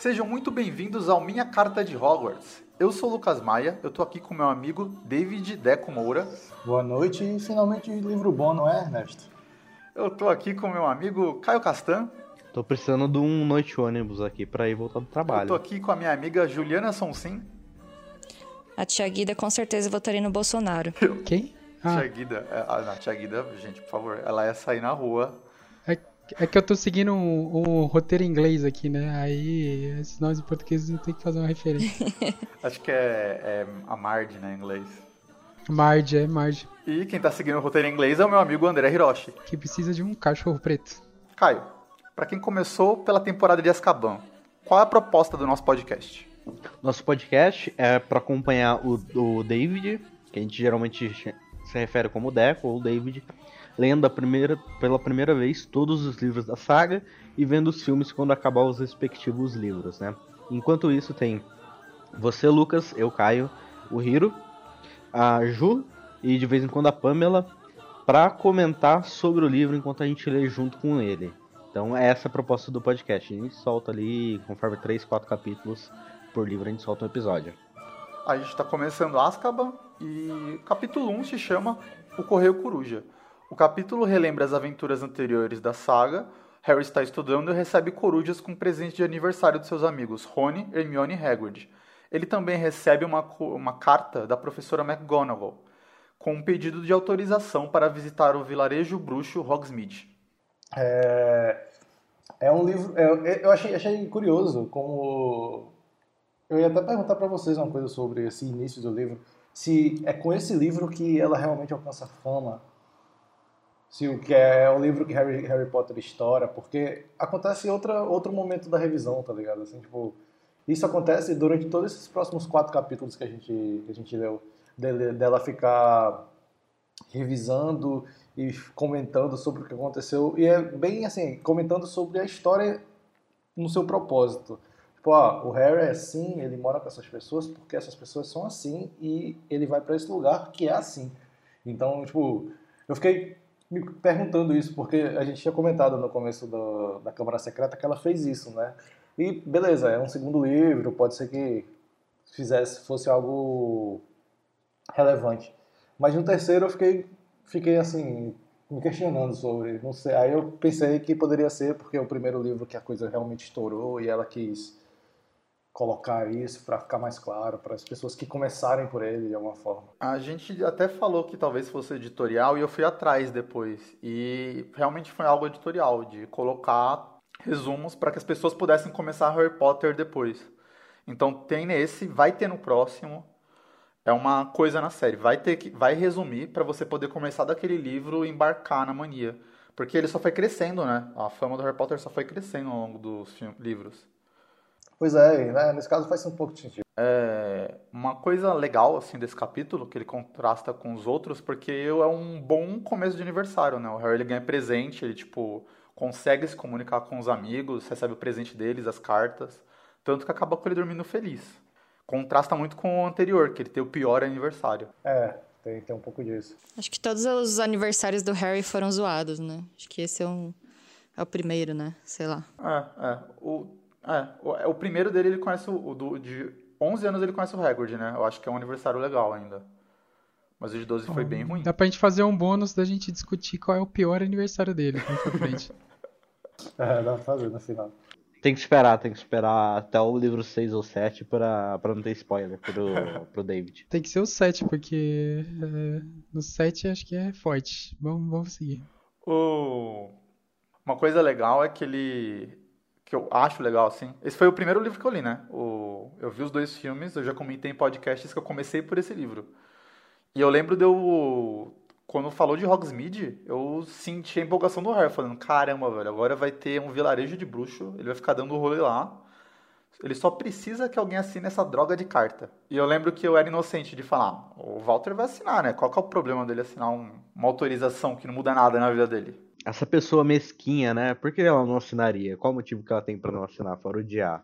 Sejam muito bem-vindos ao Minha Carta de Hogwarts. Eu sou o Lucas Maia, eu tô aqui com meu amigo David Deco Moura. Boa noite e finalmente livro bom, não é, Ernesto? Eu tô aqui com meu amigo Caio Castan. Tô precisando de um noite ônibus aqui pra ir voltar do trabalho. Eu tô aqui com a minha amiga Juliana Sonsim. A tia Guida com certeza votaria no Bolsonaro. Quem? Ah. Tia Guida, é, ah, não, tia Guida, gente, por favor, ela ia sair na rua. É, que eu tô seguindo um, um, roteiro em inglês aqui, né? Aí esses nomes em português não tem que fazer uma referência. Acho que é, é a Marge, né, em inglês. Marge, é Marge. E quem tá seguindo o roteiro em inglês é o meu amigo André Hiroshi. Que precisa de um cachorro preto. Caio, para quem começou pela temporada de Azkaban, qual é a proposta do nosso podcast? Nosso podcast é para acompanhar o, o David, que a gente geralmente se refere como Deco ou David, lendo primeira, pela primeira vez todos os livros da saga e vendo os filmes quando acabar os respectivos livros, né? Enquanto isso tem você, Lucas, eu, Caio, o Hiro, a Ju e de vez em quando a Pamela para comentar sobre o livro enquanto a gente lê junto com ele. Então é essa a proposta do podcast. A gente solta ali, conforme 3, 4 capítulos por livro, a gente solta um episódio. A gente está começando Azkaban e capítulo 1 se chama O Correio Coruja. O capítulo relembra as aventuras anteriores da saga. Harry está estudando e recebe corujas com presente de aniversário de seus amigos Rony, Hermione e Hagrid. Ele também recebe uma, uma carta da professora McGonagall com um pedido de autorização para visitar o vilarejo bruxo Hogsmeade. É, é um livro. É, eu achei, achei curioso como. Eu ia até perguntar para vocês uma coisa sobre esse início do livro. Se é com esse livro que ela realmente alcança fama. Se o que é o livro que Harry, Harry Potter estoura, porque acontece outra, outro momento da revisão, tá ligado? Assim, tipo, isso acontece durante todos esses próximos quatro capítulos que a gente, que a gente leu, dela ficar revisando e comentando sobre o que aconteceu. E é bem assim, comentando sobre a história no seu propósito. Tipo, ah, o Harry é assim, ele mora com essas pessoas porque essas pessoas são assim e ele vai para esse lugar que é assim. Então, tipo, eu fiquei me perguntando isso porque a gente tinha comentado no começo do, da Câmara Secreta que ela fez isso, né? E beleza, é um segundo livro, pode ser que fizesse fosse algo relevante. Mas no terceiro eu fiquei fiquei assim, me questionando sobre, não sei. Aí eu pensei que poderia ser porque é o primeiro livro que a coisa realmente estourou e ela quis colocar isso para ficar mais claro para as pessoas que começarem por ele de alguma forma. A gente até falou que talvez fosse editorial e eu fui atrás depois e realmente foi algo editorial de colocar resumos para que as pessoas pudessem começar Harry Potter depois. Então tem nesse, vai ter no próximo é uma coisa na série. Vai ter que vai resumir para você poder começar daquele livro e embarcar na mania, porque ele só foi crescendo, né? A fama do Harry Potter só foi crescendo ao longo dos livros. Pois é, né? nesse caso faz um pouco de sentido. É uma coisa legal assim desse capítulo que ele contrasta com os outros, porque é um bom começo de aniversário, né? O Harry ele ganha presente, ele tipo consegue se comunicar com os amigos, recebe o presente deles, as cartas, tanto que acaba com ele dormindo feliz contrasta muito com o anterior, que ele tem o pior aniversário. É, tem, tem um pouco disso. Acho que todos os aniversários do Harry foram zoados, né? Acho que esse é, um, é o primeiro, né? Sei lá. É, é. O, é, o, é, o primeiro dele ele conhece o, o do, de 11 anos ele conhece o Hagrid, né? Eu acho que é um aniversário legal ainda. Mas o de 12 foi bem ruim. Dá pra gente fazer um bônus da gente discutir qual é o pior aniversário dele pra frente. é, dá pra fazer no final. Tem que esperar, tem que esperar até o livro 6 ou 7 pra, pra não ter spoiler pro, pro David. Tem que ser o 7, porque é, no 7 acho que é forte. Vamos, vamos seguir. O... Uma coisa legal é que ele. Que eu acho legal, assim. Esse foi o primeiro livro que eu li, né? O... Eu vi os dois filmes, eu já comentei em podcasts que eu comecei por esse livro. E eu lembro de eu quando falou de Hogsmeade, eu senti a empolgação do Harry, falando, caramba, velho, agora vai ter um vilarejo de bruxo, ele vai ficar dando rolê lá. Ele só precisa que alguém assine essa droga de carta. E eu lembro que eu era inocente de falar, o Walter vai assinar, né? Qual que é o problema dele assinar um, uma autorização que não muda nada na vida dele? Essa pessoa mesquinha, né? Por que ela não assinaria? Qual o motivo que ela tem para não assinar, fora odiar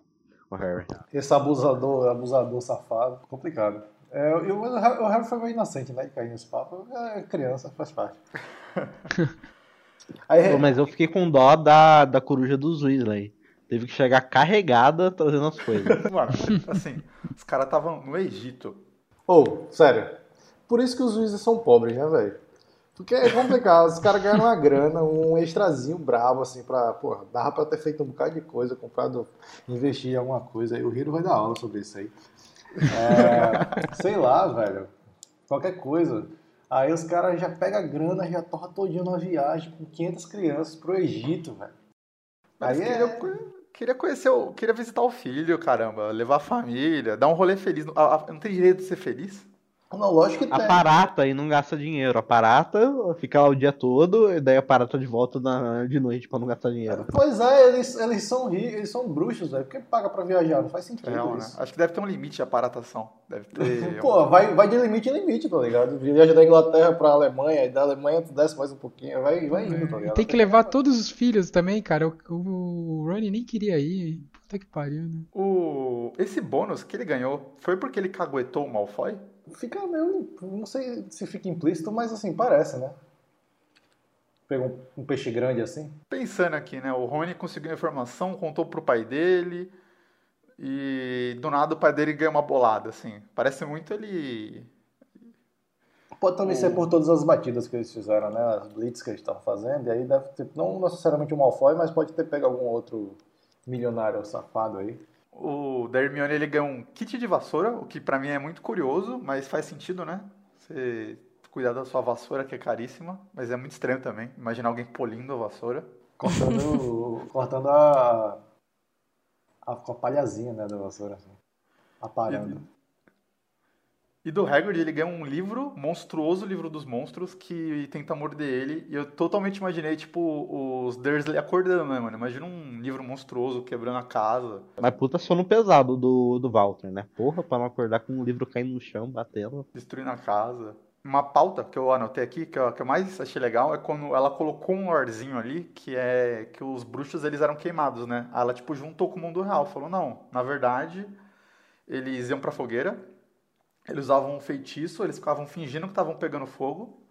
o Harry? Esse abusador, abusador safado, complicado. É, eu, o Harry foi meio inocente, né? De cair nesse papo. É criança, faz parte. Aí, Pô, mas eu fiquei com dó da, da coruja dos Weasley. Teve que chegar carregada trazendo as coisas. Mano, assim, os caras estavam no Egito. Ou, sério. Por isso que os juízes são pobres, né, velho? Porque é complicado, os caras ganham uma grana, um extrazinho brabo, assim, pra, porra, dava pra ter feito um bocado de coisa, comprado, investir em alguma coisa. Aí o Hiro vai dar aula sobre isso aí. É, sei lá, velho. Qualquer coisa. Aí os caras já pegam a grana, já torra todinho numa viagem com 500 crianças pro Egito, velho. Mas Aí queria, é- queria conhecer, o, queria visitar o filho, caramba, levar a família, dar um rolê feliz. Não tem direito de ser feliz? Não, lógico que A tem. parata aí não gasta dinheiro. A parata fica lá o dia todo, e daí a parata de volta na- de noite pra não gastar dinheiro. Pois é, eles, eles são ricos, eles são bruxos, velho. Por que paga pra viajar? Não faz sentido Real, né? isso. Acho que deve ter um limite de aparatação. Deve ter. Pô, vai, vai de limite em limite, tá ligado? Viaja da Inglaterra pra Alemanha, e da Alemanha tu desce mais um pouquinho, vai, vai indo, tá E ligado? tem que levar todos os filhos também, cara. O, o Ronnie nem queria ir. Puta que pariu, né? O... Esse bônus que ele ganhou foi porque ele caguetou o Malfoy? Fica meio. Não sei se fica implícito, mas assim, parece, né? Pegou um, um peixe grande assim. Pensando aqui, né? O Rony conseguiu a informação, contou pro pai dele. E do nada o pai dele ganha uma bolada, assim. Parece muito ele. Pode também O- ser por todas as batidas que eles fizeram, né? As blitz que eles estavam fazendo, e aí deve ter, não necessariamente o Malfoy, mas pode ter pego algum outro milionário safado aí. O da Hermione ele ganhou um kit de vassoura, o que pra mim é muito curioso, mas faz sentido, né? Você cuidar da sua vassoura, que é caríssima, mas é muito estranho também. Imaginar alguém polindo a vassoura. Cortando, cortando a, a palhazinha, né, da vassoura, assim. Aparando. E do Hagrid ele ganha um livro, monstruoso livro dos monstros, que tenta morder ele. E eu totalmente imaginei, tipo, os Dursley acordando, né, mano? Imagina um livro monstruoso quebrando a casa. Mas puta sono pesado do, do Walter, né? Porra, pra não acordar com um livro caindo no chão, batendo. destruindo a casa. Uma pauta que eu anotei aqui, que eu, que eu mais achei legal, é quando ela colocou um orzinho ali, que é que os bruxos eles eram queimados, né? Aí ela, tipo, juntou com o mundo real. Falou, não, na verdade, eles iam pra fogueira, eles usavam um feitiço, eles ficavam fingindo que estavam pegando fogo,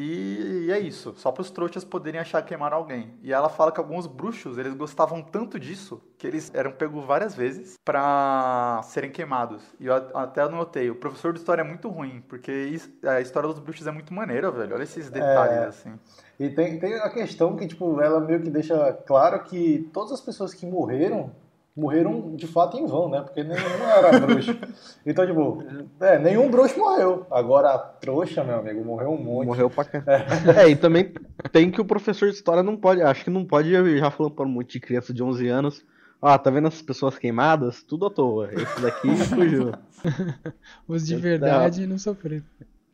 e é isso, só para os trouxas poderem achar que queimaram alguém. E ela fala que alguns bruxos, eles gostavam tanto disso, que eles eram pegos várias vezes para serem queimados. E eu até anotei, o professor de história é muito ruim, porque a história dos bruxos é muito maneira, velho. Olha esses detalhes, assim. E tem, tem a questão que, tipo, ela meio que deixa claro que todas as pessoas que morreram, morreram de fato em vão, né? Porque nenhum era bruxo. Então, tipo, é, nenhum bruxo morreu. Agora a trouxa, meu amigo, morreu um monte. Morreu pra cá. É, e também tem que o professor de história não pode, acho que não pode, já falando para um monte de criança de 11 anos, ó, tá vendo essas pessoas queimadas? Tudo à toa. Esse daqui fugiu. Os de Então- verdade não sofreram.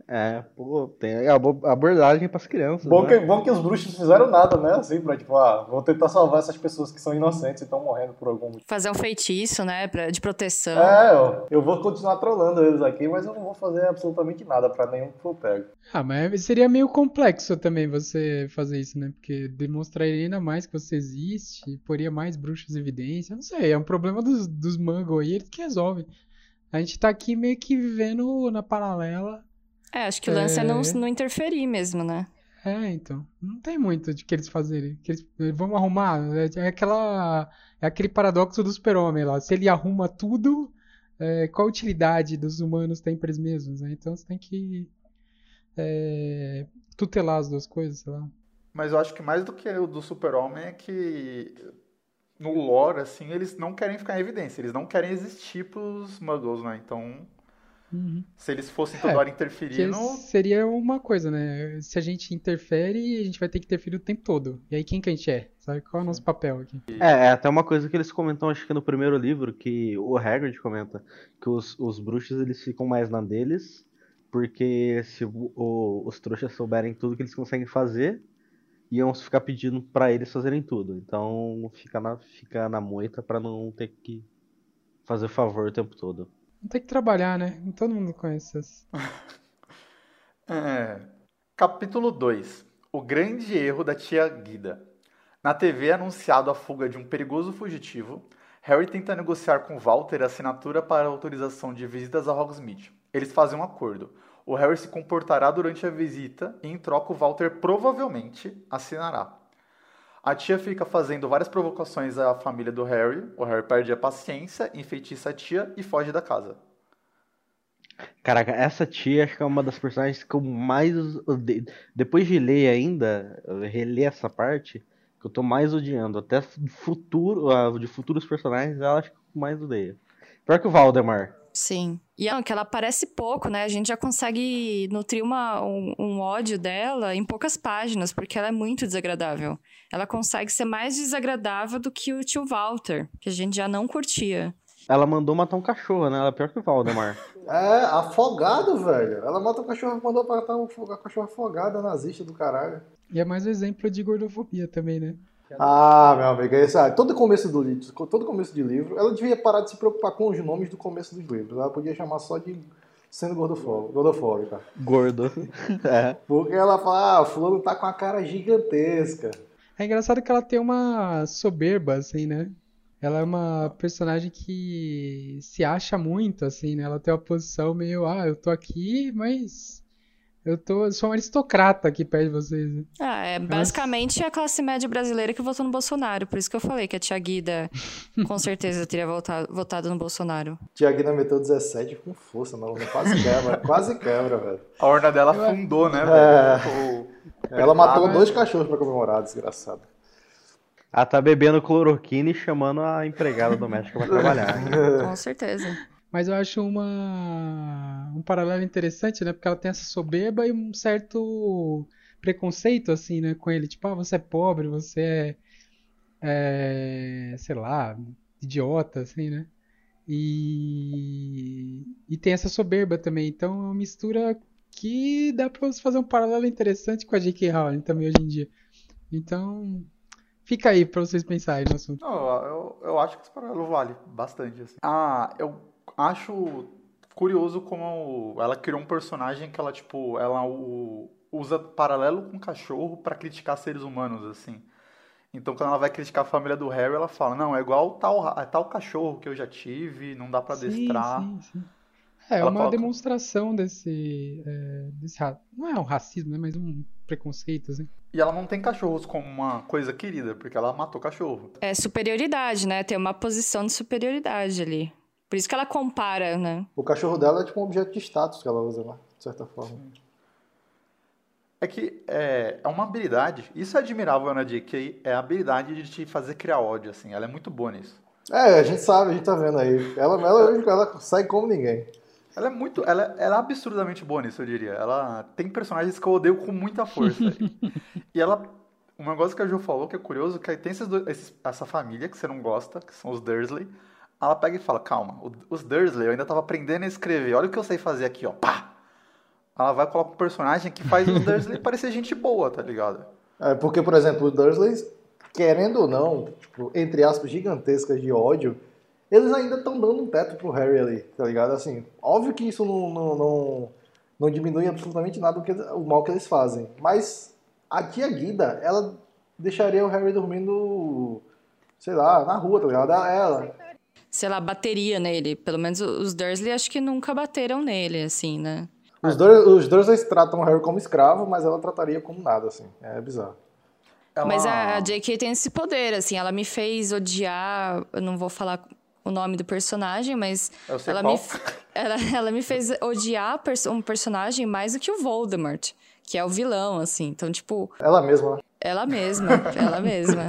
É, pô, tem abordagem pras crianças. Bom né? que, bom que os bruxos fizeram nada, né? Assim, pra, tipo, ah, vou tentar salvar essas pessoas que são inocentes e estão morrendo por algum motivo. Fazer um feitiço, né? pra- de proteção. É, ó, eu vou continuar trolando eles aqui, mas eu não vou fazer absolutamente nada pra nenhum que for pego. Ah, mas seria meio complexo também você fazer isso, né? Porque demonstraria ainda mais que você existe, poria mais bruxos em evidência. Não sei, é um problema dos, dos Muggle aí, eles que resolvem. A gente tá aqui meio que vivendo na paralela. É, acho que o lance é, não, É. não interferir mesmo, né? É, então. Não tem muito de que eles fazerem. Que eles, eh, vamos arrumar. É, é aquela. É aquele paradoxo do super-homem lá. Se ele arruma tudo, é, qual a utilidade dos humanos tem pra eles mesmos, né? Então você tem que é, tutelar as duas coisas, sei lá. Mas eu acho que mais do que o do super-homem é que no lore, assim, eles não querem ficar em evidência. Eles não querem existir pros muggles, né? Então, Uhum. se eles fossem toda É, hora interferindo... seria uma coisa, né? Se a gente interfere, a gente vai ter que interferir o tempo todo. E aí quem que a gente é? Sabe qual é o nosso papel aqui? É, é até uma coisa que eles comentam, acho que no primeiro livro, que o Hagrid comenta, que os, os bruxos eles ficam mais na deles, porque se o- o- os trouxas souberem tudo que eles conseguem fazer, iam ficar pedindo pra eles fazerem tudo. Então fica na, fica na moita pra não ter que fazer favor o tempo todo. Não tem que trabalhar, né? Todo mundo conhece essas. É. Capítulo 2 O grande erro da tia Guida. Na TV é anunciado a fuga de um perigoso fugitivo. Harry tenta negociar com Walter a assinatura para autorização de visitas a Hogsmeade. Eles fazem um acordo. O Harry se comportará durante a visita e, em troca, o Walter provavelmente assinará. A tia fica fazendo várias provocações à família do Harry. O Harry perde a paciência, enfeitiça a tia e foge da casa. Caraca, essa tia acho que é uma das personagens que eu mais odeio. Depois de ler ainda, reler essa parte, que eu tô mais odiando. Até futuro, de futuros personagens, ela acho que eu mais odeio. Pior que o Valdemar. Sim. E é que ela aparece pouco, né? A gente já consegue nutrir uma, um, um, ódio dela em poucas páginas, porque ela é muito desagradável. Ela consegue ser mais desagradável do que o tio Walter, que a gente já não curtia. Ela mandou matar um cachorro, né? Ela é pior que o Valdemar. é, afogado, velho. Ela mata o cachorro, mandou matar um cachorro afogado, nazista do caralho. E é mais um exemplo de gordofobia também, né? Ah, meu amigo, é isso aí. Todo começo do livro, todo começo de livro, ela devia parar de se preocupar com os nomes do começo dos livros. Ela podia chamar só de sendo gordofóbica. Gordo. é. Porque ela fala, ah, fulano tá com a cara gigantesca. É engraçado que ela tem uma soberba, assim, né? Ela é uma personagem que se acha muito, assim, né? Ela tem uma posição meio, ah, eu tô aqui, mas eu tô, sou um aristocrata aqui perto de vocês. Né? Ah, é basicamente Mas... a classe média brasileira que votou no Bolsonaro. Por isso que eu falei que a Tia Guida com certeza teria votado, votado no Bolsonaro. Tia Guida meteu 17 com força, não, quase quebra, quase quebra, velho. A urna dela afundou, né, é... velho? Ela matou dois cachorros pra comemorar, desgraçado. Ela tá bebendo cloroquina e chamando a empregada doméstica pra trabalhar. com certeza. Mas eu acho uma um paralelo interessante, né? Porque ela tem essa soberba e um certo preconceito, assim, né? Com ele. Tipo, ah, você é pobre, você é, é sei lá, idiota, assim, né? E, e tem essa soberba também. Então é uma mistura que dá pra você fazer um paralelo interessante com a J.K. Rowling também hoje em dia. Então, fica aí pra vocês pensarem no assunto. Não, eu, eu acho que esse paralelo vale bastante. Assim. Ah, eu acho curioso como ela criou um personagem que ela, tipo, ela o, usa paralelo com cachorro para criticar seres humanos, assim. Então, quando ela vai criticar a família do Harry, ela fala: Não, é igual tal, é tal cachorro que eu já tive, não dá para adestrar. Sim, sim. É, ela uma coloca... demonstração desse, é, desse. Não é um racismo, né? Mas um preconceito, assim. E ela não tem cachorros como uma coisa querida, porque ela matou cachorro. É superioridade, né? Tem uma posição de superioridade ali. Por isso que ela compara, né? O cachorro dela é tipo um objeto de status que ela usa lá, de certa forma. É que é, é uma habilidade, isso é admirável na JK, é a habilidade de te fazer criar ódio, assim, ela é muito boa nisso. É, a gente sabe, a gente tá vendo aí. Ela, ela, ela sai como ninguém. Ela é muito. Ela, ela é absurdamente boa nisso, eu diria. Ela tem personagens que eu odeio com muita força. e ela. Um negócio que a Ju falou que é curioso, que tem esses dois, esses, essa família que você não gosta, que são os Dursley ela pega e fala, calma, os Dursley, eu ainda tava aprendendo a escrever, olha o que eu sei fazer aqui, ó, pá! Ela vai colocar um personagem que faz os Dursley parecer gente boa, tá ligado? É, porque, por exemplo, os Dursley, querendo ou não, tipo, entre aspas, gigantescas de ódio, eles ainda estão dando um teto pro Harry ali, tá ligado? Assim, óbvio que isso não, não, não, não diminui absolutamente nada o, que, o mal que eles fazem, mas a tia Guida, ela deixaria o Harry dormindo, sei lá, na rua, tá ligado? Ela, sei lá, bateria nele. Pelo menos os Dursley acho que nunca bateram nele, assim, né? Os, Dur os Dursley tratam o Harry como escravo, mas ela trataria como nada, assim. É bizarro. Ela... Mas a, a J.K. tem esse poder, assim. Ela me fez odiar... Eu não vou falar o nome do personagem, mas ela me, ela, ela me fez odiar um personagem mais do que o Voldemort, que é o vilão, assim. Então, tipo... Ela mesma, né? Ela mesma, ela mesma.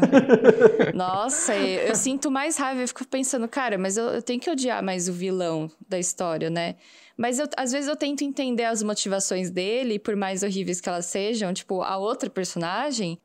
Nossa, eu, eu, sinto mais raiva, eu fico pensando, cara, mas eu, eu, tenho que odiar mais o vilão da história, né? Mas eu, às vezes eu tento entender as motivações dele, por mais horríveis que elas sejam, tipo, a outra personagem,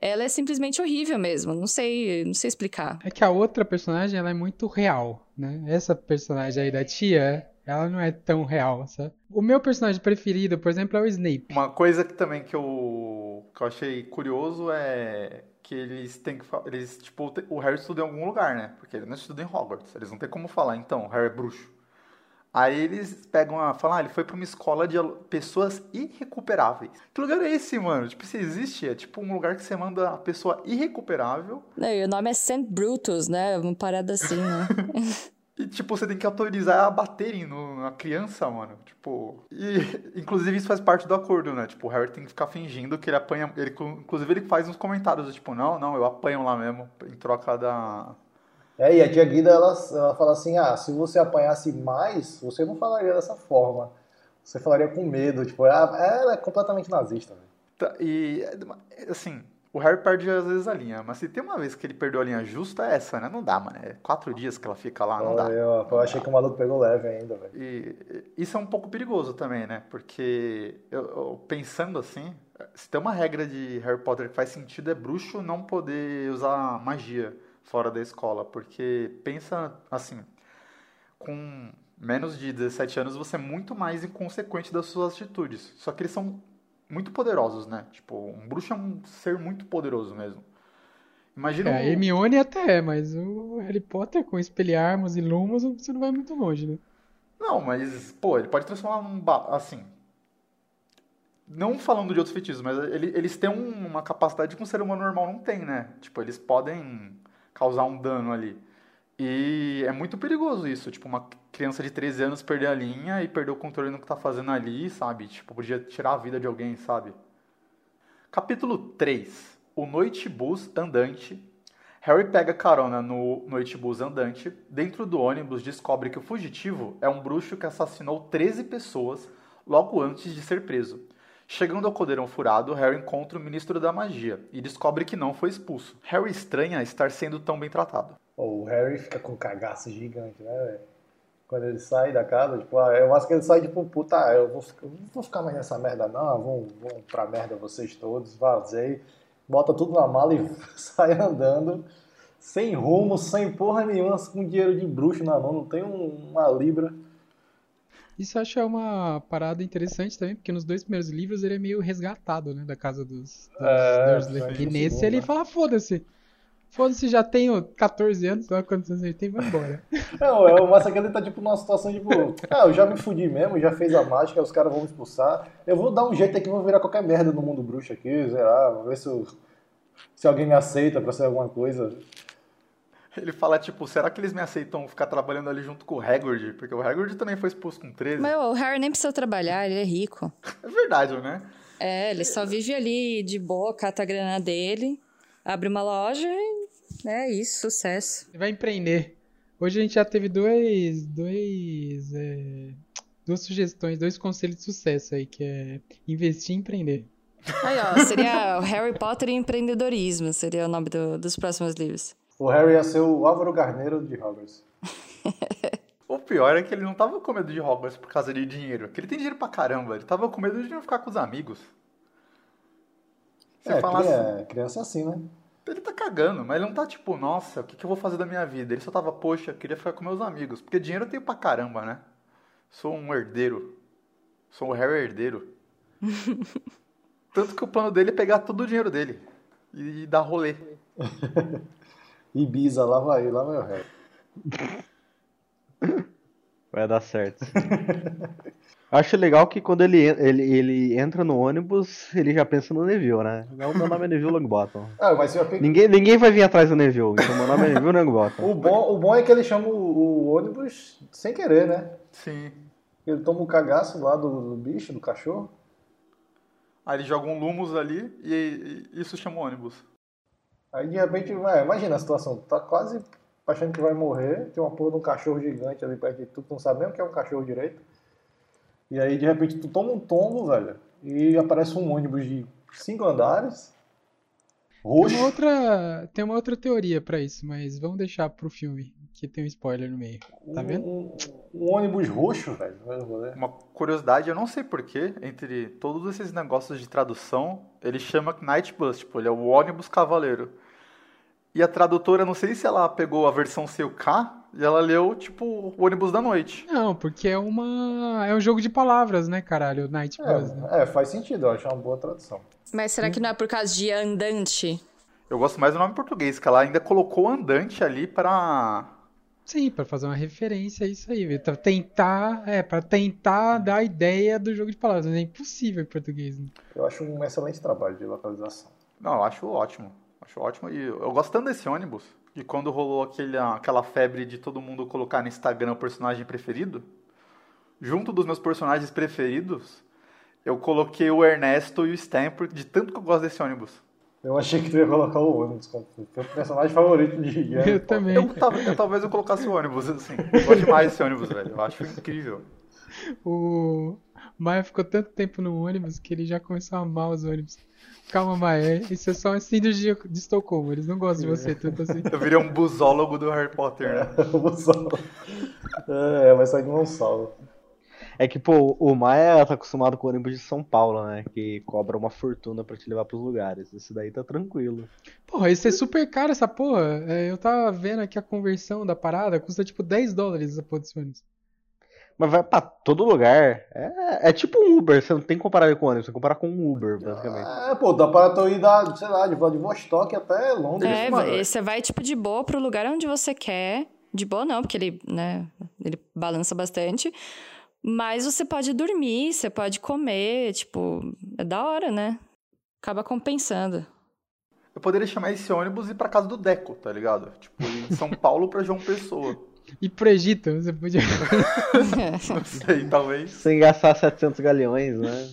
ela é simplesmente horrível mesmo, não sei, não sei explicar. É que a outra personagem, ela é muito real, né? Essa personagem aí da tia, ela não é tão real, sabe? O meu personagem preferido, por exemplo, é o Snape. Uma coisa que também que eu, que eu achei curioso é que eles têm que eles tipo o Harry estuda em algum lugar, né? Porque ele não estuda em Hogwarts. Eles não tem como falar, então, o Harry é bruxo. Aí eles pegam a. Falam, ah, ele foi pra uma escola de pessoas irrecuperáveis. Que lugar é esse, mano? Tipo, se existe, é tipo um lugar que você manda a pessoa irrecuperável. Não, e o nome é St. Brutus, né? Uma parada assim, né? E, tipo, você tem que autorizar a baterem no, na criança, mano. Tipo. E, inclusive, isso faz parte do acordo, né? Tipo, o Harry tem que ficar fingindo que ele apanha. Ele, inclusive, ele faz uns comentários, tipo, não, não, eu apanho lá mesmo, em troca da. É, e a tia Guida, ela, ela fala assim: ah, se você apanhasse mais, você não falaria dessa forma. Você falaria com medo. Tipo, ela, ela é completamente nazista, velho. Tá, e, assim, o Harry perde às vezes a linha, mas se tem uma vez que ele perdeu a linha justa, é essa, né? Não dá, mano. É quatro dias que ela fica lá, não dá. Eu, eu não achei dá. que o maluco pegou leve ainda, velho. E isso é um pouco perigoso também, né? Porque eu, eu, pensando assim, se tem uma regra de Harry Potter que faz sentido é bruxo não poder usar magia fora da escola, porque pensa assim, com menos de 17 anos você é muito mais inconsequente das suas atitudes. Só que eles são muito poderosos, né? Tipo, um bruxo é um ser muito poderoso mesmo. Imagina É, um... Hermione até é, mas o Harry Potter com espelharmos e lumos você não vai muito longe, né? Não, mas, pô, ele pode transformar num. ba- Assim. Não falando de outros feitiços, mas ele- eles têm um- uma capacidade que um ser humano normal não tem, né? Tipo, eles podem causar um dano ali. E é muito perigoso isso. Tipo, uma criança de 13 anos perder a linha e perder o controle no que tá fazendo ali, sabe? Tipo, podia tirar a vida de alguém, sabe? Capítulo 3. O Noitebus Andante. Harry pega carona no Noitebus Andante. Dentro do ônibus, descobre que o fugitivo é um bruxo que assassinou 13 pessoas logo antes de ser preso. Chegando ao Codeirão Furado, Harry encontra o Ministro da Magia e descobre que não foi expulso. Harry estranha estar sendo tão bem tratado. O Harry fica com um cagaço gigante, né, velho? Quando ele sai da casa, tipo, ah, eu acho que ele sai tipo, puta, eu vou, eu não vou ficar mais nessa merda, não, vão, vão pra merda vocês todos, vazei, bota tudo na mala e sai andando, sem rumo, sem porra nenhuma, com dinheiro de bruxo na mão, não tem um- uma libra. Isso eu acho que é uma parada interessante também, porque nos dois primeiros livros ele é meio resgatado, né, da casa dos, dos É, Dursley. E nesse segundo, ele né? fala, foda-se. Foda-se, já tenho 14 anos, olha quantos anos ele tem, vai embora. Não, é o massa que ele tá tipo numa situação tipo, ah, eu já me fudi mesmo, já fez a mágica, os caras vão me expulsar. Eu vou dar um jeito aqui, vou virar qualquer merda no mundo bruxo aqui, sei lá, vou ver se, eu- se alguém me aceita pra ser alguma coisa. Ele fala, tipo, será que eles me aceitam ficar trabalhando ali junto com o Hagrid? Porque o Hagrid também foi expulso com 13. Mas o Harry nem precisa trabalhar, ele é rico. É verdade, né? É, ele só vive ali de boa, cata a grana dele, abre uma loja e é isso, sucesso. Vai empreender. Hoje a gente já teve dois, dois, é, duas sugestões, dois conselhos de sucesso aí, que é investir e empreender. Aí, ó, seria o Harry Potter e empreendedorismo, seria o nome do- dos próximos livros. O Harry ia ser o Álvaro Garneiro de Hogwarts. O pior é que ele não tava com medo de Hogwarts por causa de dinheiro. Porque ele tem dinheiro pra caramba. Ele tava com medo de não ficar com os amigos. Você é, fala cria- assim, criança é assim, né? Ele tá cagando, mas ele não tá tipo, nossa, o que, que eu vou fazer da minha vida? Ele só tava, poxa, eu queria ficar com meus amigos. Porque dinheiro eu tenho pra caramba, né? Sou um herdeiro. Sou um Harry herdeiro. Tanto que o plano dele é pegar todo o dinheiro dele e dar rolê. Ibiza, lá vai, lá vai o Harry. Vai dar certo. Acho legal que quando ele, ele, ele entra no ônibus, ele já pensa no Neville, né? Não, meu nome é Neville Longbottom. Ah, mas eu Ninguém, ninguém vai vir atrás do Neville, então meu nome é Neville Longbottom. o, bom, o bom é que ele chama o, o ônibus sem querer, né? Sim. Ele toma o cagaço lá do, do bicho, do cachorro. Aí ele joga um Lumos ali e, e isso chama o ônibus. Aí de repente, vai, imagina a situação, tu tá quase achando que vai morrer, tem uma porra de um cachorro gigante ali perto de tu, tu não sabe nem o que é um cachorro direito. E aí de repente tu toma um tombo, velho, e aparece um ônibus de cinco andares, Tem roxo. uma outra, tem uma outra teoria pra isso, mas vamos deixar pro filme, que tem um spoiler no meio. Tá um, vendo? um- um ônibus roxo, velho. Uma curiosidade, eu não sei porquê, entre todos esses negócios de tradução, ele chama Night Bus, tipo, ele é o ônibus cavaleiro. E a tradutora, não sei se ela pegou a versão C e e ela leu, tipo, o ônibus da noite. Não, porque é uma. É um jogo de palavras, né, caralho? Night Bus, né? É, é, faz sentido, eu acho uma boa tradução. Mas será que não é por causa de andante? Eu gosto mais do nome em português, que ela ainda colocou andante ali pra... Sim, pra fazer uma referência a isso aí. Pra tentar. É, pra tentar dar a ideia do jogo de palavras. Mas é impossível em português, né? Eu acho um excelente trabalho de localização. Não, eu acho ótimo. Acho ótimo. E eu gosto tanto desse ônibus. E quando rolou aquele, aquela febre de todo mundo colocar no Instagram o personagem preferido, junto dos meus personagens preferidos, eu coloquei o Ernesto e o Stanford, de tanto que eu gosto desse ônibus. Eu achei que tu ia colocar o ônibus, cara. Teu personagem favorito de Harry Eu também. Eu, eu talvez eu colocasse o ônibus, assim. Eu gosto demais desse ônibus, velho. Eu acho incrível. O Maia ficou tanto tempo no ônibus que ele já começou a amar os ônibus. Calma, Maia, isso é só um síndrome de de Estocolmo. Eles não gostam de você tanto assim. Eu virei um busólogo do Harry Potter, né? Só- É, vai sair de não salvo. É que, pô, o Maia tá acostumado com o ônibus de São Paulo, né? Que cobra uma fortuna pra te levar pros lugares. Esse daí tá tranquilo. Porra, isso é super caro essa porra. É, eu tava vendo aqui a conversão da parada, custa tipo 10 dólares essa porra desse ônibus. Mas vai pra todo lugar. É, é tipo um Uber, você não tem que comparar com o ônibus, você compara com um Uber, basicamente. É, pô, dá pra tu ir da, sei lá, de Vladivostok até Londres. É, mano. você vai, tipo, de boa pro lugar onde você quer. De boa não, porque ele, né, ele balança bastante. Mas você pode dormir, você pode comer, tipo, é da hora, né? Acaba compensando. Eu poderia chamar esse ônibus e ir pra casa do Deco, tá ligado? Tipo, ir de São Paulo pra João Pessoa. E pro Egito, você podia. Não sei, talvez. Sem gastar 700 galeões, né?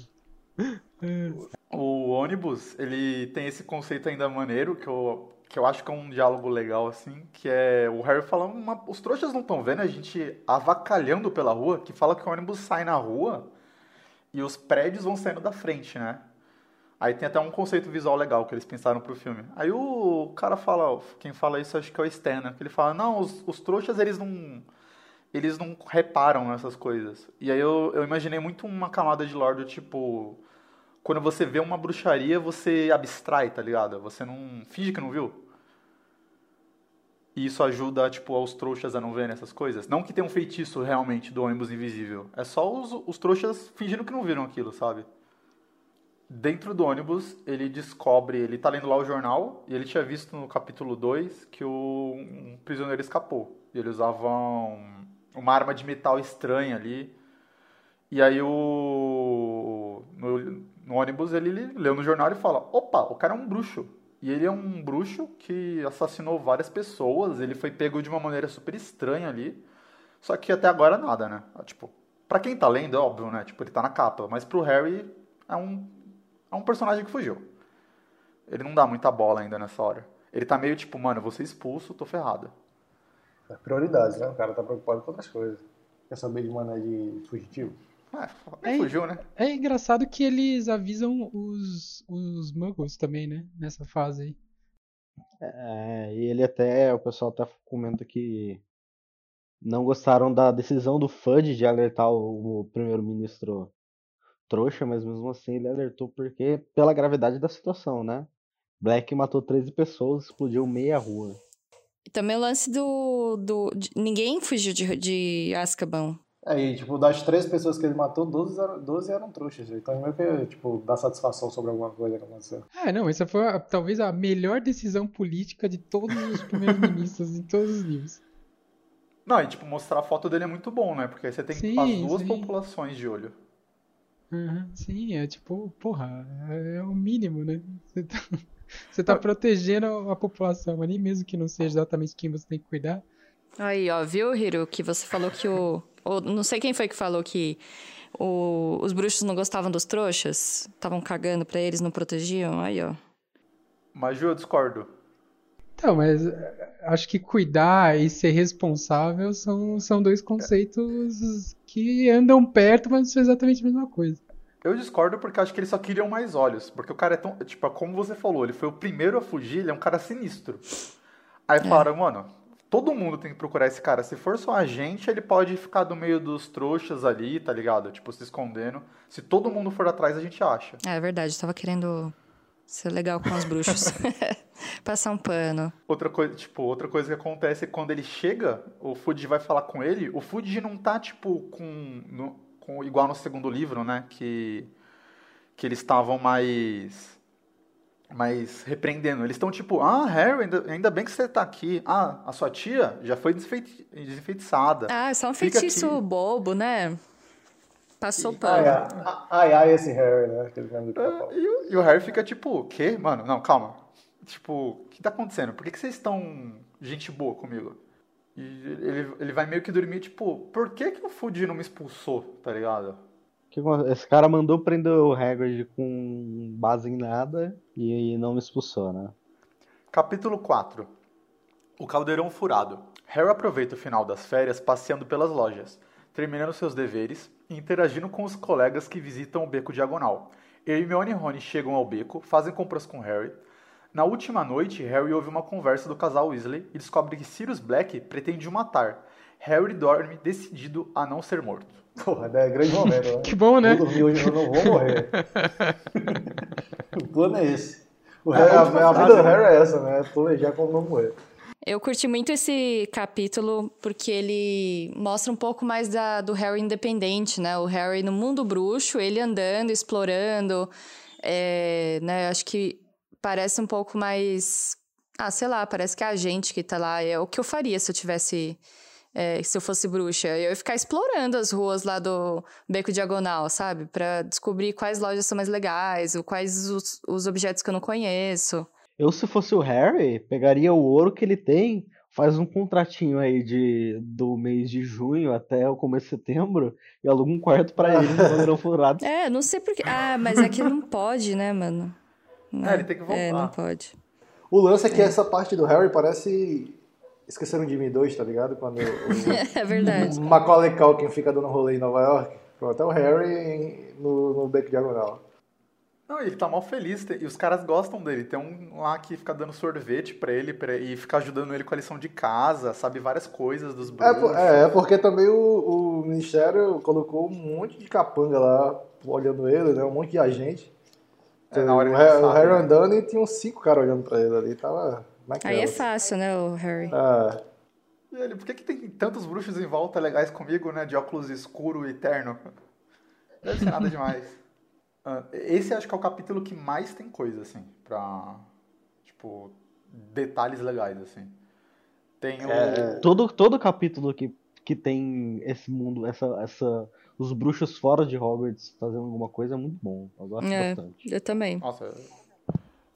O ônibus, ele tem esse conceito ainda maneiro, que eu, que eu acho que é um diálogo legal, assim, que é o Harry falando, "Uma- os trouxas não estão vendo a gente avacalhando pela rua, que fala que o ônibus sai na rua e os prédios vão saindo da frente, né? Aí tem até um conceito visual legal que eles pensaram pro filme. Aí o cara fala, quem fala isso acho que é o Stan, né? Ele fala, não, os, os trouxas eles não eles não reparam nessas coisas. E aí eu, eu imaginei muito uma camada de lore tipo, quando você vê uma bruxaria, você abstrai, tá ligado? Você não finge que não viu. E isso ajuda, tipo, aos trouxas a não verem essas coisas. Não que tenha um feitiço realmente do ônibus invisível. É só os, os trouxas fingindo que não viram aquilo, sabe? Dentro do ônibus, ele descobre, ele tá lendo lá o jornal, e ele tinha visto no capítulo 2 que o, um prisioneiro escapou. E ele usava um- uma arma de metal estranha ali. E aí o. No, no ônibus ele leu no jornal e fala: opa, o cara é um bruxo. E ele é um bruxo que assassinou várias pessoas. Ele foi pego de uma maneira super estranha ali. Só que até agora nada, né? Tipo, pra quem tá lendo, é óbvio, né? Tipo, ele tá na capa. Mas pro Harry é um, é um personagem que fugiu. Ele não dá muita bola ainda nessa hora. Ele tá meio tipo, mano, eu vou ser expulso, tô ferrado. É prioridades, né? O cara tá preocupado com outras coisas. Quer saber de mané de fugitivo? É, É, fugiu, né? É engraçado que eles avisam os, os muggles também, né? Nessa fase aí. É, e ele até, o pessoal até comenta que não gostaram da decisão do Fudge de alertar o, o primeiro-ministro trouxa, mas mesmo assim ele alertou porque pela gravidade da situação, né? Black matou 13 pessoas, explodiu meia rua. E também o lance do. do de- ninguém fugiu de, de Azkaban. É, e tipo, das três pessoas que ele matou, 12 eram, 12 eram trouxas. Então meio que, tipo, dá satisfação sobre alguma coisa que aconteceu. Ah, não, essa foi a- talvez a melhor decisão política de todos os primeiros ministros em todos os livros. Não, e tipo, mostrar a foto dele é muito bom, né? Porque aí você tem Sim, as duas sim. populações de olho. Uhum, sim, é tipo, porra, é o mínimo, né? Você tá, você tá protegendo a população, nem mesmo que não seja exatamente quem você tem que cuidar. Aí, ó, viu, Hiro, que você falou que o. ou não sei quem foi que falou que o- os bruxos não gostavam dos trouxas. Estavam cagando pra eles, não protegiam. Aí, ó. Mas, Ju, eu discordo. Então, mas eh, acho que cuidar e ser responsável são, são dois conceitos que andam perto, mas não são exatamente a mesma coisa. Eu discordo porque acho que eles só queriam mais olhos. Porque o cara é tão. Tipo, como você falou, ele foi o primeiro a fugir, ele é um cara sinistro. Aí falaram, mano, todo mundo tem que procurar esse cara. Se for só a gente, ele pode ficar do meio dos trouxas ali, tá ligado? Tipo, se escondendo. Se todo mundo for atrás, a gente acha. É verdade, eu tava querendo ser legal com os bruxos. Passar um pano. Outra coisa, tipo, outra coisa que acontece é que quando ele chega, o Fudge vai falar com ele, o Fudge não tá, tipo, com, no- com igual no segundo livro, né? Que, que eles estavam mais mais repreendendo. Eles estão tipo, ah, Harry, ainda, ainda bem que você tá aqui. Ah, a sua tia já foi desfeiti- desfeitiçada. Ah, é só um Fica feitiço aqui. bobo, né? Passou Ai, pano. ai, ai, ai, esse Harry, né? Aquele meme do pica-pau. E, o- e o Harry fica tipo, o quê? Mano, não, calma. tipo, o que tá acontecendo? Por que, que vocês estão gente boa comigo? E ele, ele vai meio que dormir, tipo, por que, que o Fuji não me expulsou, tá ligado? Esse cara mandou prender o Hagrid com base em nada e não me expulsou, né? Capítulo 4 O Caldeirão Furado Harry aproveita o final das férias passeando pelas lojas, terminando seus deveres e interagindo com os colegas que visitam o Beco Diagonal. Hermione e Rony chegam ao beco, fazem compras com Harry. Na última noite, Harry ouve uma conversa do casal Weasley e descobre que Sirius Black pretende o matar. Harry dorme decidido a não ser morto. Porra, é grande momento, né? Que bom, né? Vou dormir hoje, eu não vou morrer. o plano é esse. O Harry, a, a, vida do Harry é essa, né? Planejar como não morrer. Eu curti muito esse capítulo porque ele mostra um pouco mais da, do Harry independente, né? O Harry no mundo bruxo, ele andando, explorando. É, né? Acho que parece um pouco mais. Ah, sei lá, parece que é a gente que tá lá. É o que eu faria se eu tivesse. É, se eu fosse bruxa. Eu ia ficar explorando as ruas lá do Beco Diagonal, sabe? Pra descobrir quais lojas são mais legais, ou quais os, os objetos que eu não conheço. Eu, se fosse o Harry, pegaria o ouro que ele tem, faz um contratinho aí de, do mês de junho até o começo de setembro e aluga um quarto para ele no Bandeirão Furado. É, não sei porquê. Ah, mas é que não pode, né, mano? Não, é, ele tem que voltar. É, não pode. O lance é que é. essa parte do Harry parece Esqueceram de mim dois, tá ligado? Quando o, é verdade. Macaulay Culkin fica dando rolê em Nova York. Pronto, é o Harry no, no beco diagonal. Não, ele tá mal feliz e os caras gostam dele. Tem um lá que fica dando sorvete pra ele pra, e fica ajudando ele com a lição de casa, sabe várias coisas dos é, bruxos. É, é porque também o, o, Ministério colocou um monte de capanga lá olhando ele, né? Um monte de agente. É, na hora o, o Harry né? andando e tinha uns cinco caras olhando pra ele ali. Tava Aí é fácil, né, o Harry? Ah. E ele, por que, que tem tantos bruxos em volta legais comigo, né? De óculos escuro e terno? Deve ser nada demais. Uh, esse acho que é o capítulo que mais tem coisa, assim, pra. Tipo, detalhes legais, assim. Tem o. É, todo, todo capítulo que, que tem esse mundo, essa, essa. Os bruxos fora de Hogwarts fazendo alguma coisa é muito bom. Eu gosto é, bastante. Eu também. Nossa.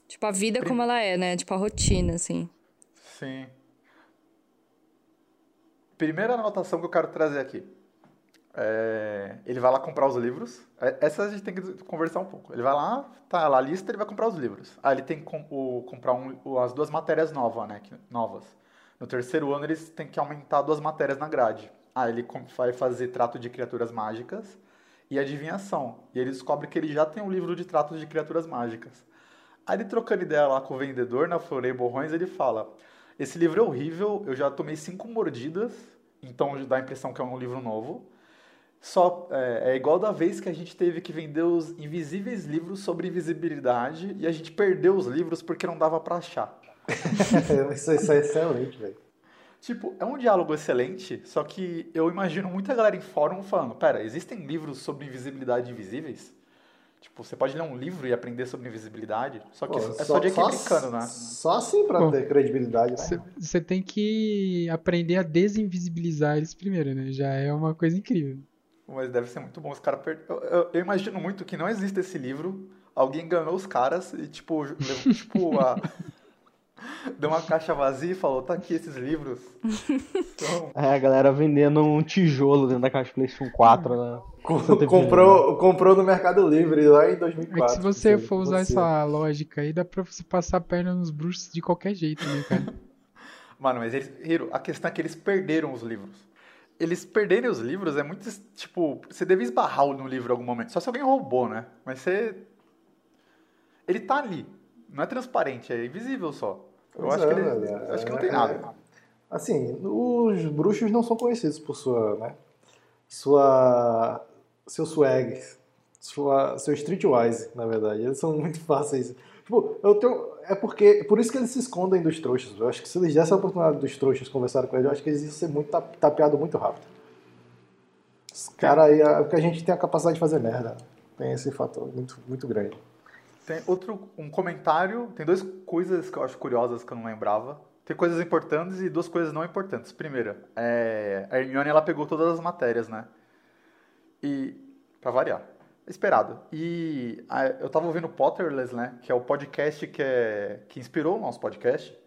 Tipo, a vida como ela é, né? Tipo, a rotina, assim. Sim. Primeira anotação que eu quero trazer aqui. É, ele vai lá comprar os livros. É, essa a gente tem que conversar um pouco. Ele vai lá, tá lá a lista, ele vai comprar os livros. Aí ele tem que com, o, comprar um, as duas matérias novas, né? novas. No terceiro ano eles têm que aumentar duas matérias na grade. Aí ele vai fazer trato de criaturas mágicas e adivinhação. E ele descobre que ele já tem um livro de trato de criaturas mágicas. Aí ele trocando ideia lá com o vendedor na Florei Borrões, ele fala: Esse livro é horrível, eu já tomei cinco mordidas, então dá a impressão que é um livro novo. Só é, é, igual da vez que a gente teve que vender os invisíveis livros sobre invisibilidade e a gente perdeu os livros porque não dava para achar. isso, isso é excelente, velho. Tipo, é um diálogo excelente, só que eu imagino muita galera em fórum falando: pera, existem livros sobre invisibilidade invisíveis? Tipo, você pode ler um livro e aprender sobre invisibilidade, só que Pô, é só, só de clicando, né? Só assim pra Bom, ter credibilidade, né? Você tem que aprender a desinvisibilizar eles primeiro, né? Já é uma coisa incrível. Mas deve ser muito bom. Os caras per... eu, eu, eu, imagino muito que não existe esse livro. Alguém enganou os caras e, tipo, tipo a... deu uma caixa vazia e falou: tá aqui esses livros. Então... É, a galera vendendo um tijolo dentro da caixa PlayStation 4, né? comprou, comprou no Mercado Livre lá em 2004. É se você for usar você. essa lógica aí, dá pra você passar a perna nos bruxos de qualquer jeito, né, cara? Mano, mas eles, Hiro, a questão é que eles perderam os livros eles perderem os livros é muito. Tipo, você deve esbarrar no livro em algum momento. Só se alguém roubou, né? Mas você. Ele tá ali. Não é transparente, é invisível só. Eu acho, é, que ele, é, acho que não tem nada. É, assim, os bruxos não são conhecidos por sua. Né? Sua. Seu swag. Sua, seu streetwise, na verdade. Eles são muito fáceis. Tipo, eu tenho. É porque. Por isso que eles se escondem dos trouxas. Eu acho que se eles dessem a oportunidade dos trouxas conversarem com eles, eu acho que eles iam ser muito tapeados muito rápido. Os caras aí. É porque a gente tem a capacidade de fazer merda. Tem esse fator muito, muito grande. Tem outro. Um comentário. Tem duas coisas que eu acho curiosas que eu não lembrava. Tem coisas importantes e duas coisas não importantes. Primeira, é, a Hermione ela pegou todas as matérias, né? E. Pra variar. Esperado. E a, eu tava ouvindo Potterless, né? Que é o podcast que, é, que inspirou o nosso podcast.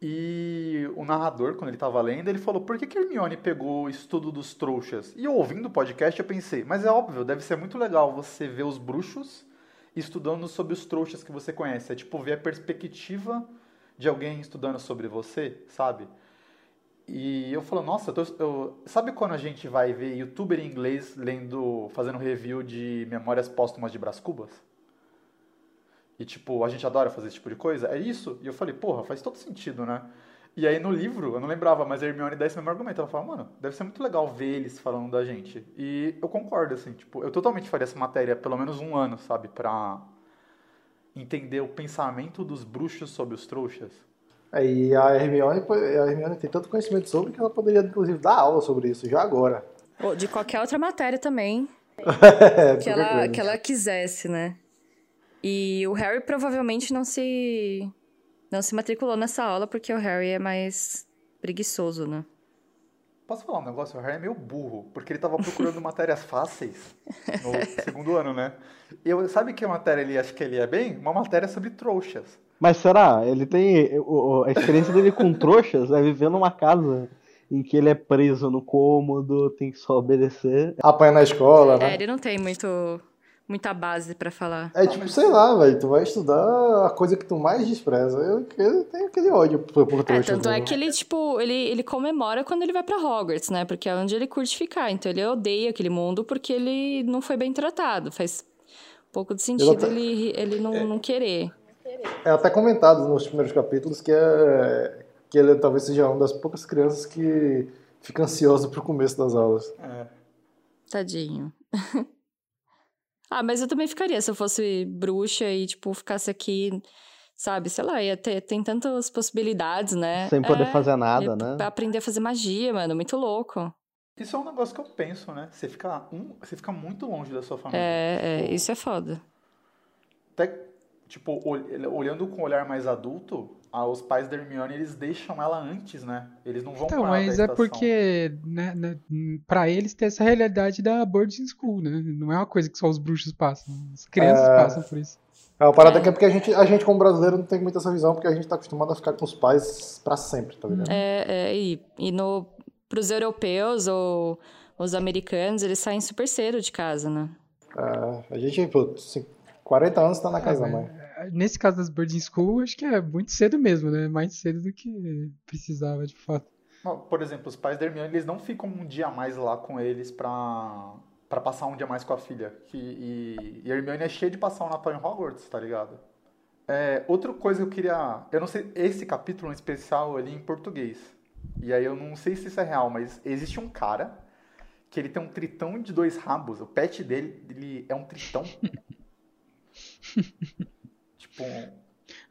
E o narrador, quando ele tava lendo, ele falou: por que, que Hermione pegou o estudo dos trouxas? E eu ouvindo o podcast, eu pensei: mas é óbvio, deve ser muito legal você ver os bruxos estudando sobre os trouxas que você conhece. É tipo ver a perspectiva de alguém estudando sobre você, sabe? E eu falo, nossa, eu eu, sabe quando a gente vai ver youtuber em inglês lendo, fazendo review de Memórias Póstumas de Brás Cubas? E tipo, a gente adora fazer esse tipo de coisa? É isso? E eu falei, porra, faz todo sentido, né? E aí no livro, eu não lembrava, mas a Hermione dá esse mesmo argumento. Ela fala, mano, deve ser muito legal ver eles falando da gente. E eu concordo, assim, tipo, eu totalmente faria essa matéria pelo menos um ano, sabe? Pra entender o pensamento dos bruxos sobre os trouxas. E a Hermione, a Hermione tem tanto conhecimento sobre que ela poderia, inclusive, dar aula sobre isso já agora. Ou de qualquer outra matéria também. É, que, ela, que ela quisesse, né? E o Harry provavelmente não se não se matriculou nessa aula porque o Harry é mais preguiçoso, né? Posso falar um negócio? O Harry é meio burro, porque ele tava procurando matérias fáceis no segundo ano, né? Eu, sabe que matéria ele acha que ele é bem? Uma matéria sobre trouxas. Mas será? Ele tem. A experiência dele com trouxas é viver numa casa em que ele é preso no cômodo, tem que só obedecer. Apanha na escola, É, né? ele não tem muito muita base pra falar. É tipo, sei lá, velho, tu vai estudar a coisa que tu mais despreza. Eu, eu tenho aquele ódio por, por É, trouxa. tanto é né? que ele, tipo, ele, ele comemora quando ele vai pra Hogwarts, né? Porque é onde ele curte ficar. Então ele odeia aquele mundo porque ele não foi bem tratado. Faz um pouco de sentido até- ele, ele não, não querer. É até comentado nos primeiros capítulos que, é, que ele talvez seja uma das poucas crianças que fica ansioso pro começo das aulas. É. Tadinho. ah, mas eu também ficaria se eu fosse bruxa e, tipo, ficasse aqui, sabe? Sei lá, ia ter, tem tantas possibilidades, né? Sem poder É, fazer nada, ia né? Aprender a fazer magia, mano. Muito louco. Isso é um negócio que eu penso, né? Você fica, um, você fica muito longe da sua família. É, é, Tipo, isso é foda. Até, tipo, ol- olhando com um olhar mais adulto, ah, os pais da Hermione, eles deixam ela antes, né? Eles não vão Então, mas a é porque, né, né, pra eles tem essa realidade da boarding school, né? Não é uma coisa que só os bruxos passam. As crianças É. passam por isso. É uma parada que é porque a gente, a gente, como brasileiro, não tem muita essa visão, porque a gente tá acostumado a ficar com os pais pra sempre, tá ligado? É, é, e, e no, pros europeus ou os americanos, eles saem super cedo de casa, né? É, a gente, pô, assim, 40 anos tá na casa da É, mãe. Nesse caso das boarding school, acho que é muito cedo mesmo, né? Mais cedo do que precisava, de fato. Por exemplo, os pais da Hermione, eles não ficam um dia a mais lá com eles pra, pra passar um dia a mais com a filha. Que, e, e a Hermione é cheia de passar o Natal em Hogwarts, tá ligado? É, outra coisa que eu queria... Eu não sei, esse capítulo em especial, é em português. E aí eu não sei se isso é real, mas existe um cara que ele tem um tritão de dois rabos. O pet dele ele é um tritão. tipo,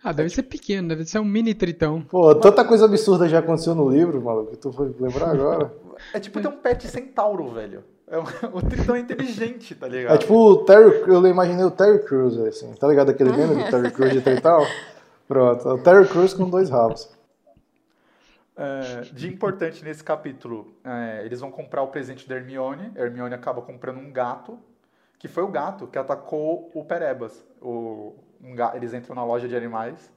Ah, deve ser pequeno, deve ser um mini tritão. Pô, tanta coisa absurda já aconteceu no livro, maluco, que tu foi lembrar agora. é tipo ter um pet centauro, velho. É um, o tritão é inteligente, tá ligado? É tipo o Terry, eu imaginei o Terry Crews, assim, tá ligado aquele meme do Terry Crews de Tritão? Pronto, é o Terry Crews com dois rabos. É, de importante nesse capítulo, é, eles vão comprar o presente da Hermione. A Hermione acaba comprando um gato, que foi o gato que atacou o Perebas. O, um ga- eles entram na loja de animais.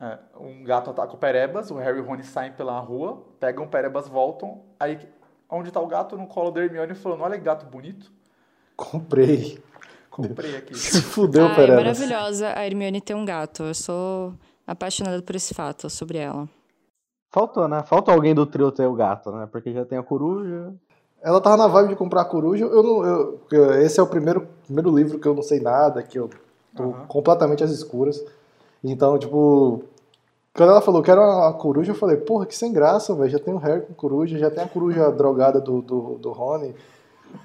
é, um gato ataca o Perebas, o Harry e o Rony saem pela rua, pegam o Perebas, voltam. Aí, onde tá o gato? No colo da Hermione, falando: Olha que gato bonito. Comprei. Comprei aqui. Se fudeu, Ai, Perebas. maravilhosa a Hermione ter um gato. Eu sou apaixonada por esse fato sobre ela. Faltou, né? Falta alguém do trio ter o gato, né? Porque já tem a coruja. Ela tava na vibe de comprar a coruja. Eu não, eu- eu- esse é o primeiro, primeiro livro que eu não sei nada, que eu tô Aham. completamente às escuras. Então, tipo, quando ela falou que era uma coruja, eu falei, porra, que sem graça, velho. Já tem o Harry com coruja, já tem a coruja drogada do, do, do Rony,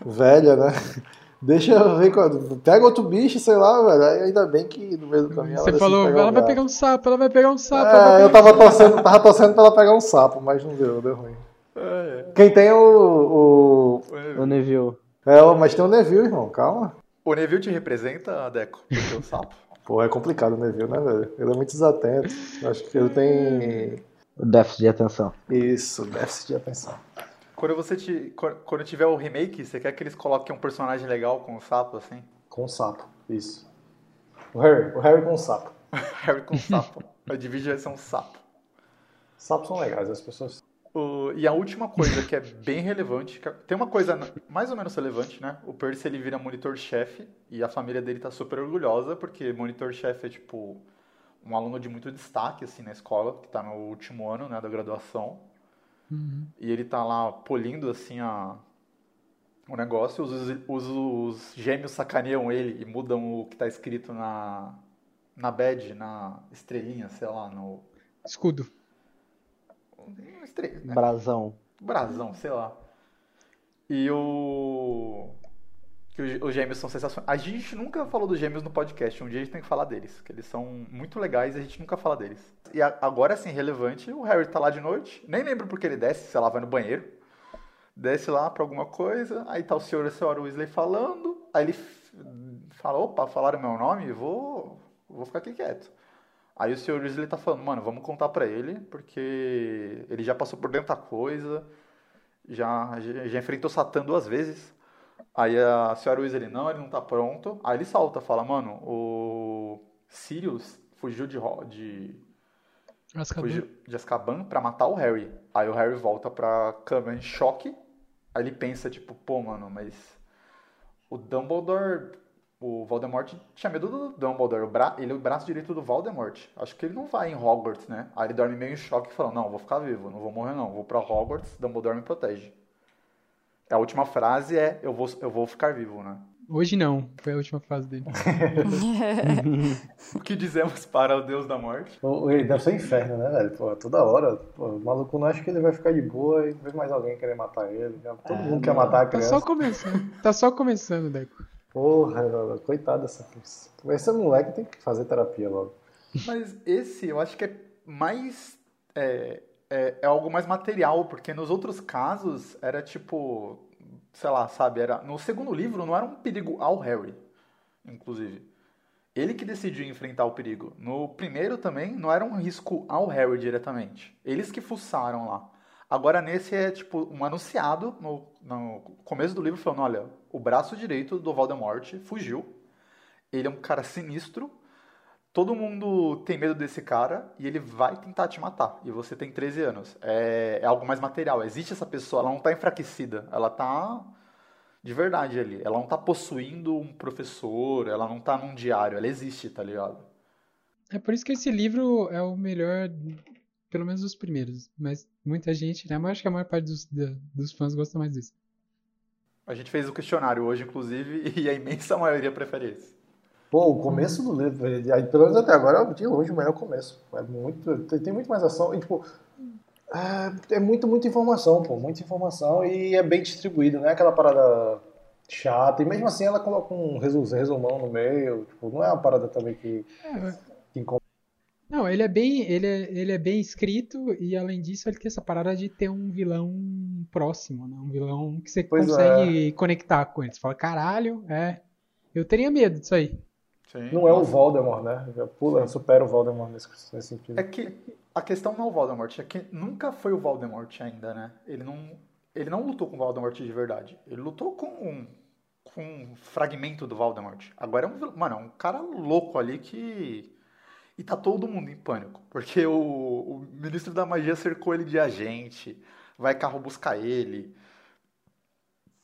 velha, né? Deixa eu ver. quando- Pega outro bicho, sei lá, velho. Aí ainda bem que no meio do caminho ela Você decide falou, pegar ela o vai pegar um sapo, ela vai pegar um sapo. ela vai É, eu pegar um tava torcendo, tava torcendo pra ela pegar um sapo, mas não deu, deu ruim. É, Quem tem o. O Neville. o é, mas tem o Neville, irmão, calma. O Neville te representa, Deco? Porque o sapo. Pô, é complicado o Neville, né, velho? Ele é muito desatento. Acho que ele tem. O déficit de atenção. Isso, déficit de atenção. Quando você te, quando tiver o remake, você quer que eles coloquem um personagem legal com o sapo, assim? Com sapo, isso. O Harry, o Harry com sapo. Harry com sapo. A Divide vai ser um sapo. Sapos são legais, as pessoas. O- e a última coisa que é bem relevante, que- tem uma coisa mais ou menos relevante, né? O Percy ele vira monitor-chefe e a família dele tá super orgulhosa porque monitor-chefe é tipo um aluno de muito destaque assim na escola, que tá no último ano, né, da graduação. Uhum. E ele tá lá polindo assim a o negócio, os, os, os gêmeos sacaneiam ele e mudam o que tá escrito na na badge, na estrelinha, sei lá, no Escudo. Na estrela, né? Brasão. brasão, sei lá. E o. Que os- os gêmeos são sensacionais. A gente nunca falou dos gêmeos no podcast. Um dia a gente tem que falar deles. Que eles são muito legais e a gente nunca fala deles. E agora, assim, relevante, o Harry tá lá de noite. Nem lembro porque ele desce, sei lá, vai no banheiro. Desce lá pra alguma coisa. Aí tá o senhor e a senhora Weasley falando. Aí ele fala: opa, falaram meu nome? Vou, vou ficar aqui quieto. Aí o senhor Weasley tá falando, mano, vamos contar pra ele, porque ele já passou por dentro da coisa, já, já, enfrentou Satã duas vezes. Aí a senhora Weasley, não, ele não tá pronto. Aí ele salta, fala, mano, o Sirius fugiu de, de, Azkaban. fugiu de Azkaban pra matar o Harry. Aí o Harry volta pra cama em choque. Aí ele pensa, tipo, pô, mano, mas o Dumbledore, o Voldemort tinha medo do Dumbledore. O bra... Ele é o braço direito do Voldemort. Acho que ele não vai em Hogwarts, né? Aí ele dorme meio em choque e fala, não, vou ficar vivo, não vou morrer não. Vou pra Hogwarts, Dumbledore me protege. A última frase é, eu vou, eu vou ficar vivo, né? Hoje não, foi a última fase dele. O que dizemos para o Deus da Morte? O- Ele deve ser inferno, né, velho? Pô, toda hora. Pô, o maluco não acha que ele vai ficar de boa e vê mais alguém querer matar ele. Já- Todo mundo quer matar a Tá criança. só começando. Tá só começando, Deco. Porra, velho, coitado dessa. Esse moleque tem que fazer terapia logo. Mas esse eu acho que é mais. É, é, é algo mais material, porque nos outros casos era tipo. Sei lá, sabe? Era, no segundo livro não era um perigo ao Harry, inclusive. Ele que decidiu enfrentar o perigo. No primeiro também não era um risco ao Harry diretamente. Eles que fuçaram lá. Agora nesse é tipo um anunciado no, no começo do livro falando, olha, o braço direito do Voldemort fugiu. Ele é um cara sinistro. Todo mundo tem medo desse cara e ele vai tentar te matar. E você tem 13 anos. É, é algo mais material. Existe essa pessoa, ela não tá enfraquecida. Ela tá de verdade ali. Ela não tá possuindo um professor, ela não tá num diário. Ela existe, tá ligado? É por isso que esse livro é o melhor, pelo menos dos primeiros. Mas muita gente, né? Mas acho que a maior parte dos, da- dos fãs gosta mais desse. A gente fez o questionário hoje, inclusive, e a imensa maioria prefere esse. Pô, o começo do livro, aí, pelo menos até agora, é de longe o melhor começo. É muito, tem, tem muito mais ação e, tipo, é, é muito, muita informação, pô, muita informação e é bem distribuído, não é aquela parada chata. E mesmo assim ela coloca um resu- resumão no meio, tipo, não é uma parada também que, É, que incomoda. Não, ele é bem, ele é, ele é bem escrito e além disso ele tem essa parada de ter um vilão próximo, né? Um vilão que você Pois consegue conectar com ele. Você fala, caralho, é. Eu teria medo disso aí. Sim. Não é o. Voldemort, né? Já pula, supera o Voldemort nesse, nesse sentido. É que a questão não é o Voldemort, é que nunca foi o Voldemort ainda, né? Ele não, ele não lutou com o Voldemort de verdade. Ele lutou com um, com um fragmento do Voldemort. Agora é um, mano, é um cara louco ali que e tá todo mundo em pânico, porque o, o ministro da magia cercou ele de agente, vai carro buscar ele.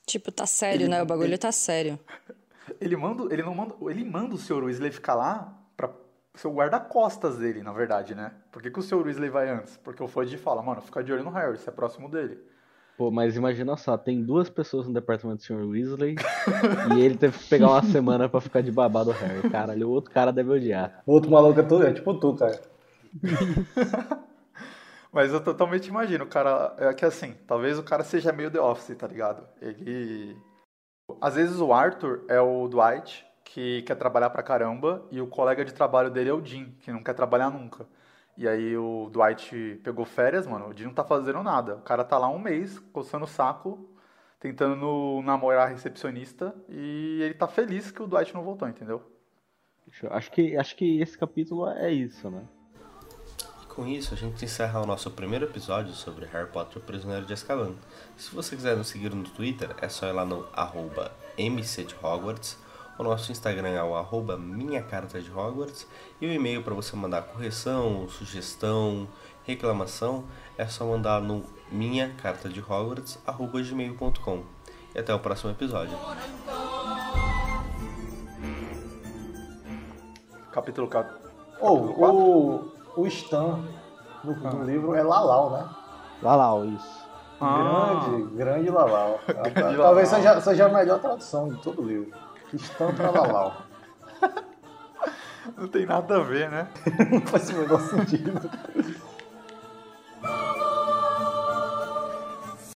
Tipo, tá sério, Ele- né? O bagulho ele- tá sério. Ele manda, ele não manda, ele manda o Sr. Weasley ficar lá pra ser o guarda-costas dele, na verdade, né? Por que, que o Sr. Weasley vai antes? Porque o Fudge fala, mano, fica de olho no Harry, você é próximo dele. Pô, mas imagina só, tem duas pessoas no departamento do Sr. Weasley e ele teve que pegar uma semana pra ficar de babá do Harry. Caralho, o outro cara deve odiar. O outro maluco é, tu, é tipo tu, cara. Mas eu totalmente imagino, o cara. É que assim, talvez o cara seja meio The Office, tá ligado? Ele. Às vezes o Arthur é o Dwight, que quer trabalhar pra caramba, e o colega de trabalho dele é o Jim, que não quer trabalhar nunca. E aí o Dwight pegou férias, mano, o Jim não tá fazendo nada. O cara tá lá um mês, coçando o saco, tentando namorar a recepcionista, e ele tá feliz que o Dwight não voltou, entendeu? Acho que, acho que esse capítulo é isso, né? E com isso, a gente encerra o nosso primeiro episódio sobre Harry Potter e o Prisioneiro de Azkaban. Se você quiser nos seguir no Twitter, é só ir lá no arroba MC de Hogwarts O nosso Instagram é o arroba minha carta de Hogwarts e o e-mail para você mandar correção, sugestão, reclamação é só mandar no minha carta de Hogwarts arroba gmail.com. E até o próximo episódio. Capítulo 4. Ou o, o Stan no, no livro é Lalau, né? Lalau, isso. Grande, grande Lalau. Grande Talvez Lalau. seja, seja a melhor tradução de todo o livro. Stan pra Lalau. Não tem nada a ver, né? Não faz o menor sentido.